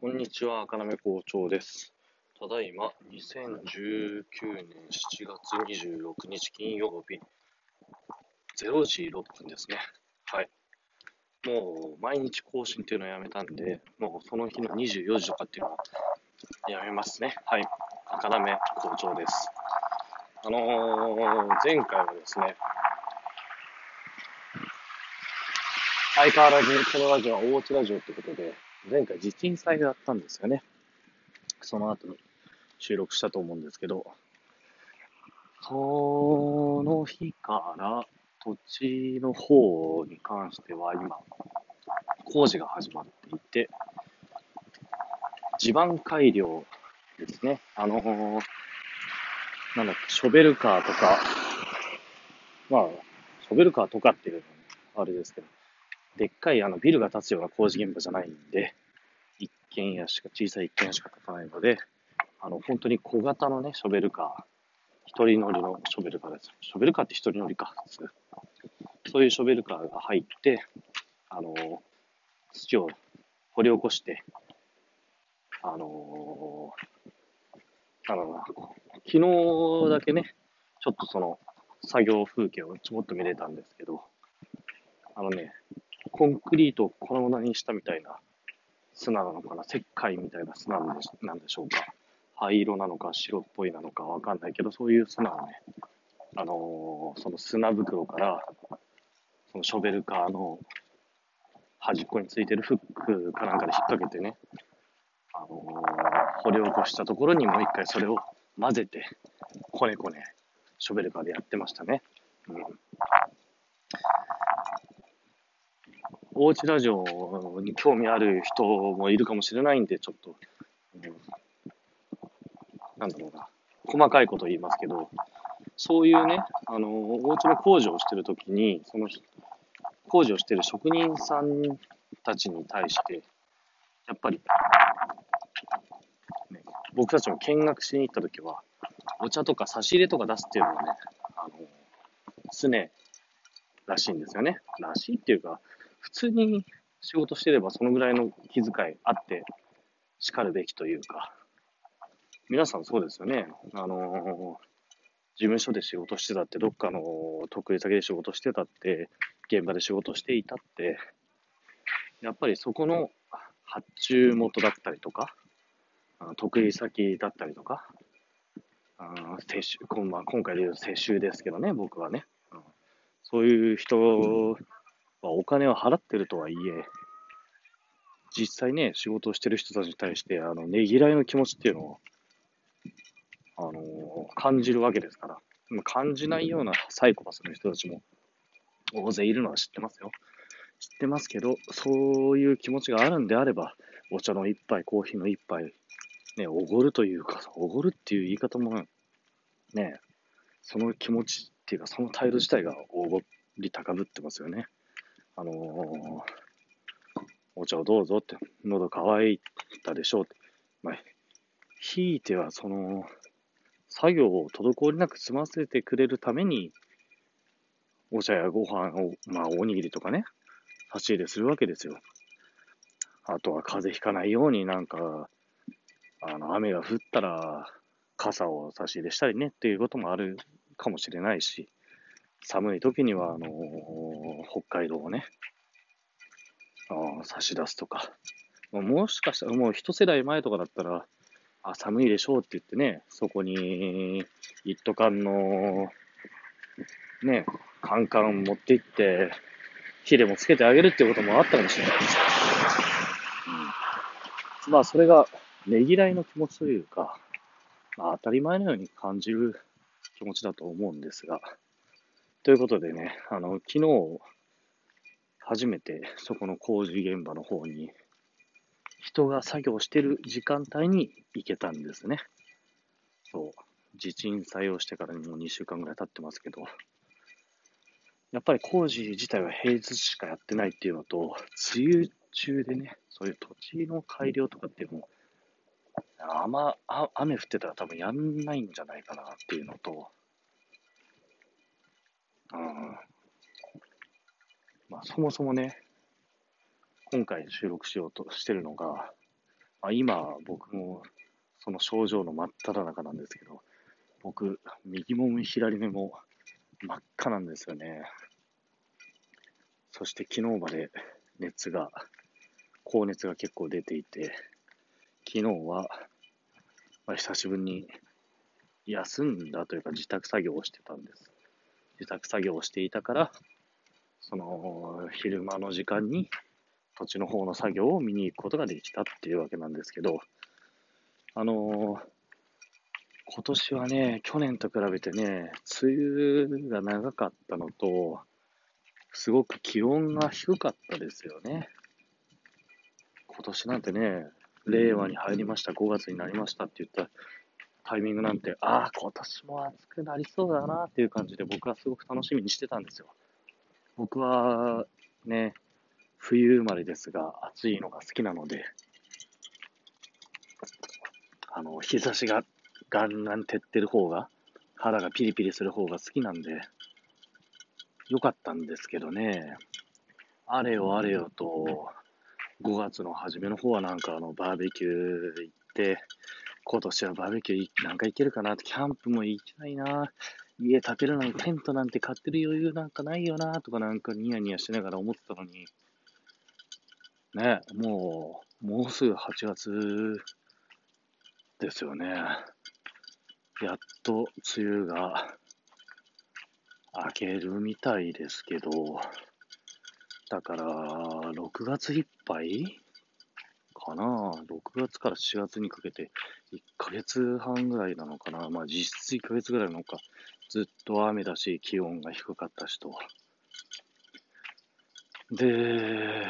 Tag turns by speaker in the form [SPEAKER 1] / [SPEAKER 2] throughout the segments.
[SPEAKER 1] こんにちは、赤目校長です。ただいま、2019年7月26日金曜日、0時6分ですね。はい。もう、毎日更新っていうのをやめたんで、もうその日の24時とかっていうのはやめますね。はい。赤目校長です。あのー、前回はですね、相変わらずこのラジオは大内ラジオってことで、前回地震祭があったんですよね。その後に収録したと思うんですけど、その日から土地の方に関しては今、工事が始まっていて、地盤改良ですね。あのーなんだっけ、ショベルカーとか、まあ、ショベルカーとかっていうのはあれですけど、でっかいあのビルが建つような工事現場じゃないんで、一軒家しか、小さい一軒家しか建たないので、あの、本当に小型のね、ショベルカー、一人乗りのショベルカーです。ショベルカーって一人乗りか、普通。そういうショベルカーが入って、あの、土を掘り起こして、あのあのな、昨日だけね、ちょっとその作業風景をちょこっと見れたんですけど、あのね、コンクリートを粉々にしたみたいな砂なのかな、石灰みたいな砂なんでしょうか？灰色なのか白っぽいなのかわかんないけど、そういう砂をね、あのーその砂袋から、そのショベルカーの端っこについてるフックかなんかで引っ掛けてね、あのー掘り起こしたところにもう一回それを混ぜて、こねこね、ショベルカーでやってましたね。うんおうちラジオに興味ある人もいるかもしれないんで、ちょっと、なんだろうな、細かいこと言いますけど、そういうね、あの、お家の工事をしてるときに、その工事をしてる職人さんたちに対して、やっぱり、ね、僕たちも見学しに行ったときは、お茶とか差し入れとか出すっていうのはね、あの、常らしいんですよね。らしいっていうか、普通に仕事してればそのぐらいの気遣いあって叱るべきというか、皆さんそうですよね。あの事務所で仕事してたって、どっかの得意先で仕事してたって、現場で仕事していたって、やっぱりそこの発注元だったりとか、得意先だったりとか、あ世襲、今回で言うと世襲ですけどね、僕はね。そういう人はお金を払ってるとはいえ、実際ね、仕事をしてる人たちに対して、あの、ねぎらいの気持ちっていうのを、あの感じるわけですから、まあ感じないようなサイコパスの人たちも大勢いるのは知ってますよ。知ってますけど、そういう気持ちがあるんであれば、お茶の一杯、コーヒーの一杯、ね、おごるというか、おごるっていう言い方も、ね、その気持ちっていうか、その態度自体がおごり高ぶってますよね。あのーお茶をどうぞって、喉乾いたでしょうって。まあ、ひいては、その、作業を滞りなく済ませてくれるために、お茶やご飯を、まあ、おにぎりとかね、差し入れするわけですよ。あとは風邪ひかないようになんか、あの、雨が降ったら、傘を差し入れしたりねっていうこともあるかもしれないし、寒い時には、あの北海道をね、あ差し出すとか、もしかしたらもう一世代前とかだったら、あ、寒いでしょうって言ってね、そこに一斗缶の、ね、カンカン持って行って、火でもつけてあげるっていうこともあったかもしれない。うん、まあ、それが、ねぎらいの気持ちというか、まあ、当たり前のように感じる気持ちだと思うんですが、ということでね、あの、昨日、初めてそこの工事現場の方に、人が作業してる時間帯に行けたんですね。そう。地震採用してからもう2週間ぐらい経ってますけど、やっぱり工事自体は平日しかやってないっていうのと、梅雨中でね、そういう土地の改良とかっていうのも、あま雨降ってたら多分やんないんじゃないかなっていうのと、うんまあ、そもそもね、今回収録しようとしてるのが、あ今、僕もその症状の真っ只中なんですけど、僕、右も左目も真っ赤なんですよね。そして昨日まで熱が、高熱が結構出ていて、昨日は、まあ、久しぶりに休んだというか自宅作業をしてたんです。自宅作業をしていたから、その昼間の時間に土地の方の作業を見に行くことができたっていうわけなんですけど、あのー、今年はね、去年と比べてね、梅雨が長かったのと、すごく気温が低かったですよね。今年なんてね、令和に入りました、5月になりましたって言ったタイミングなんて、ああ、今年も暑くなりそうだなっていう感じで僕はすごく楽しみにしてたんですよ。僕はね、冬生まれですが、暑いのが好きなので、あの、日差しがガンガン照ってる方が、肌がピリピリする方が好きなんで、よかったんですけどね、あれよあれよと、5月の初めの方はなんかあの、バーベキュー行って、今年はバーベキューなんか行けるかなって、キャンプも行きたいな、家建てるのにテントなんて買ってる余裕なんかないよな、とかなんかニヤニヤしながら思ってたのに、ね、もう、もうすぐ8月ですよね。やっと梅雨が明けるみたいですけど、だから、6月いっぱいかな ?6 月から4月にかけて1ヶ月半ぐらいなのかなまあ実質1ヶ月ぐらいなのか。ずっと雨だし、気温が低かったしと。で、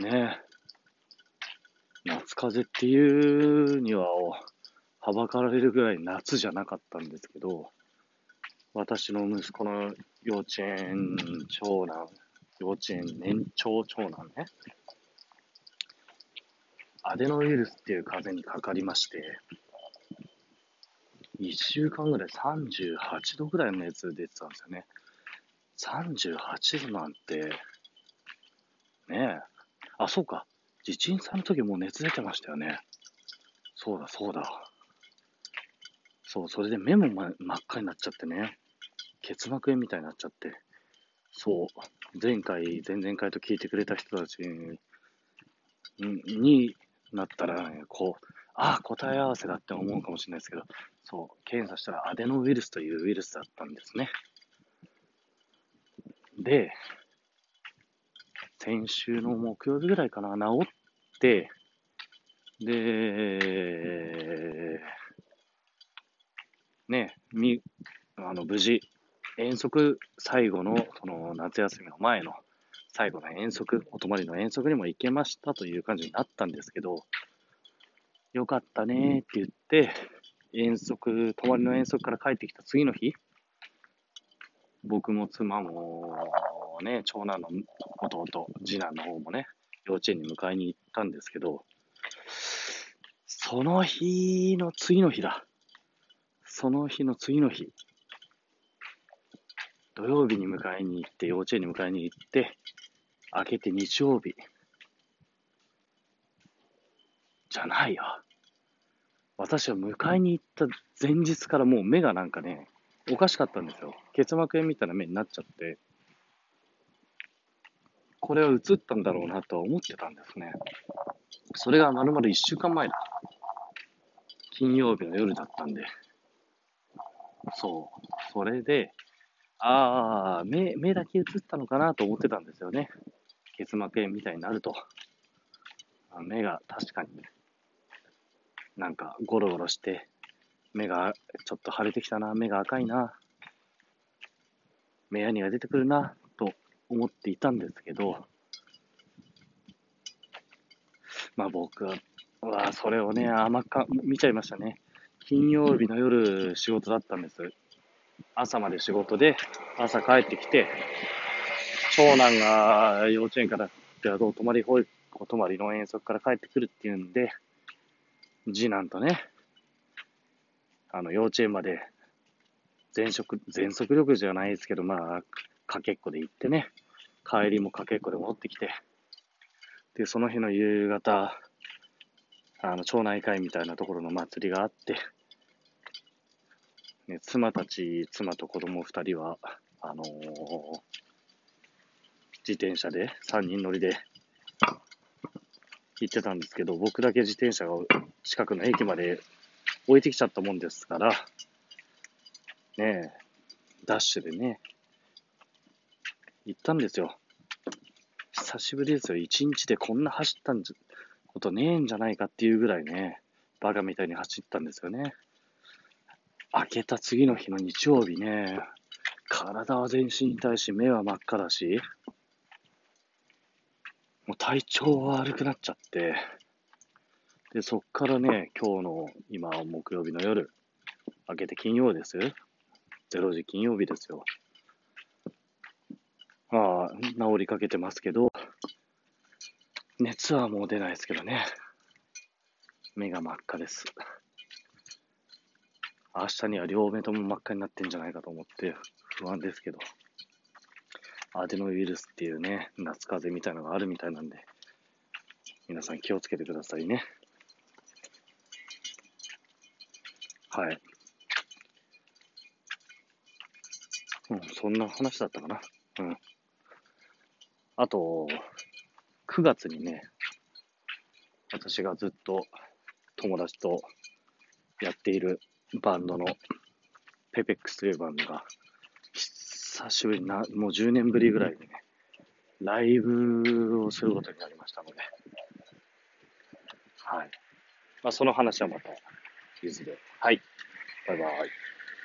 [SPEAKER 1] ね、夏風邪っていうには、はばかられるぐらい夏じゃなかったんですけど、私の息子の幼稚園長男、幼稚園年長長男ね、アデノウイルスっていう風邪にかかりまして、1週間ぐらい38度ぐらいの熱出てたんですよね。38度なんて、ねえ、あ、そうか。地震さんの時もう熱出てましたよね。そうだ、そうだ。そう、それで目も、ま、真っ赤になっちゃってね。結膜炎みたいになっちゃって。そう、前回、前々回と聞いてくれた人たちにになったら、ね、こう、ああ、答え合わせだって思うかもしれないですけど、そう、検査したらアデノウイルスというウイルスだったんですね。で、先週の木曜日ぐらいかな、治って、で、ね、み、あの、無事、遠足、最後の、その、夏休みの前の、最後の遠足、お泊まりの遠足にも行けましたという感じになったんですけど、よかったねって言って、遠足、泊まりの遠足から帰ってきた次の日、僕も妻もね、長男の弟、次男の方もね、幼稚園に迎えに行ったんですけど、その日の次の日だ。その日の次の日。土曜日に迎えに行って、幼稚園に迎えに行って、明けて日曜日。じゃないよ。私は迎えに行った前日からもう目がなんかね、おかしかったんですよ。結膜炎みたいな目になっちゃって。これは映ったんだろうなとは思ってたんですね。それがまるまる1週間前だ。金曜日の夜だったんで。そう。それで、ああ、目、目だけ映ったのかなと思ってたんですよね。結膜炎みたいになると。目が確かに、なんかゴロゴロして、目がちょっと腫れてきたな、目が赤いな、目やにが出てくるな、と思っていたんですけど、まあ僕は、それをね、甘か、見ちゃいましたね。金曜日の夜仕事だったんです。朝まで仕事で、朝帰ってきて、長男が幼稚園からでは泊まり保育、お泊まりの遠足から帰ってくるっていうんで、次男とね、あの幼稚園まで全速、全速力じゃないですけど、まあ、かけっこで行ってね、帰りもかけっこで戻ってきて、で、その日の夕方、あの、町内会みたいなところの祭りがあって、ね、妻たち、妻と子供二人は、あのー、自転車で、三人乗りで行ってたんですけど、僕だけ自転車が近くの駅まで置いてきちゃったもんですから、ねえ、ダッシュでね、行ったんですよ。久しぶりですよ。一日でこんな走ったんじことねえんじゃないかっていうぐらいね、バカみたいに走ったんですよね。明けた次の日の日曜日ね、体は全身痛いし、目は真っ赤だし、もう体調悪くなっちゃって、で、そっからね、今日の、今、木曜日の夜、明けて金曜です。0時金曜日ですよ。まあ、治りかけてますけど、熱はもう出ないですけどね。目が真っ赤です。明日には両目とも真っ赤になってんじゃないかと思って不安ですけど。アデノウイルスっていうね、夏風邪みたいなのがあるみたいなんで、皆さん気をつけてくださいね。はい。うん、そんな話だったかな。うん。あと、9月にね、私がずっと友達とやっているバンドのペペックスというバンドが、久しぶりな、もう10年ぶりぐらいでね、ライブをすることになりましたので、はい。まあ、その話はまた、いずれ。はい。バイバイ。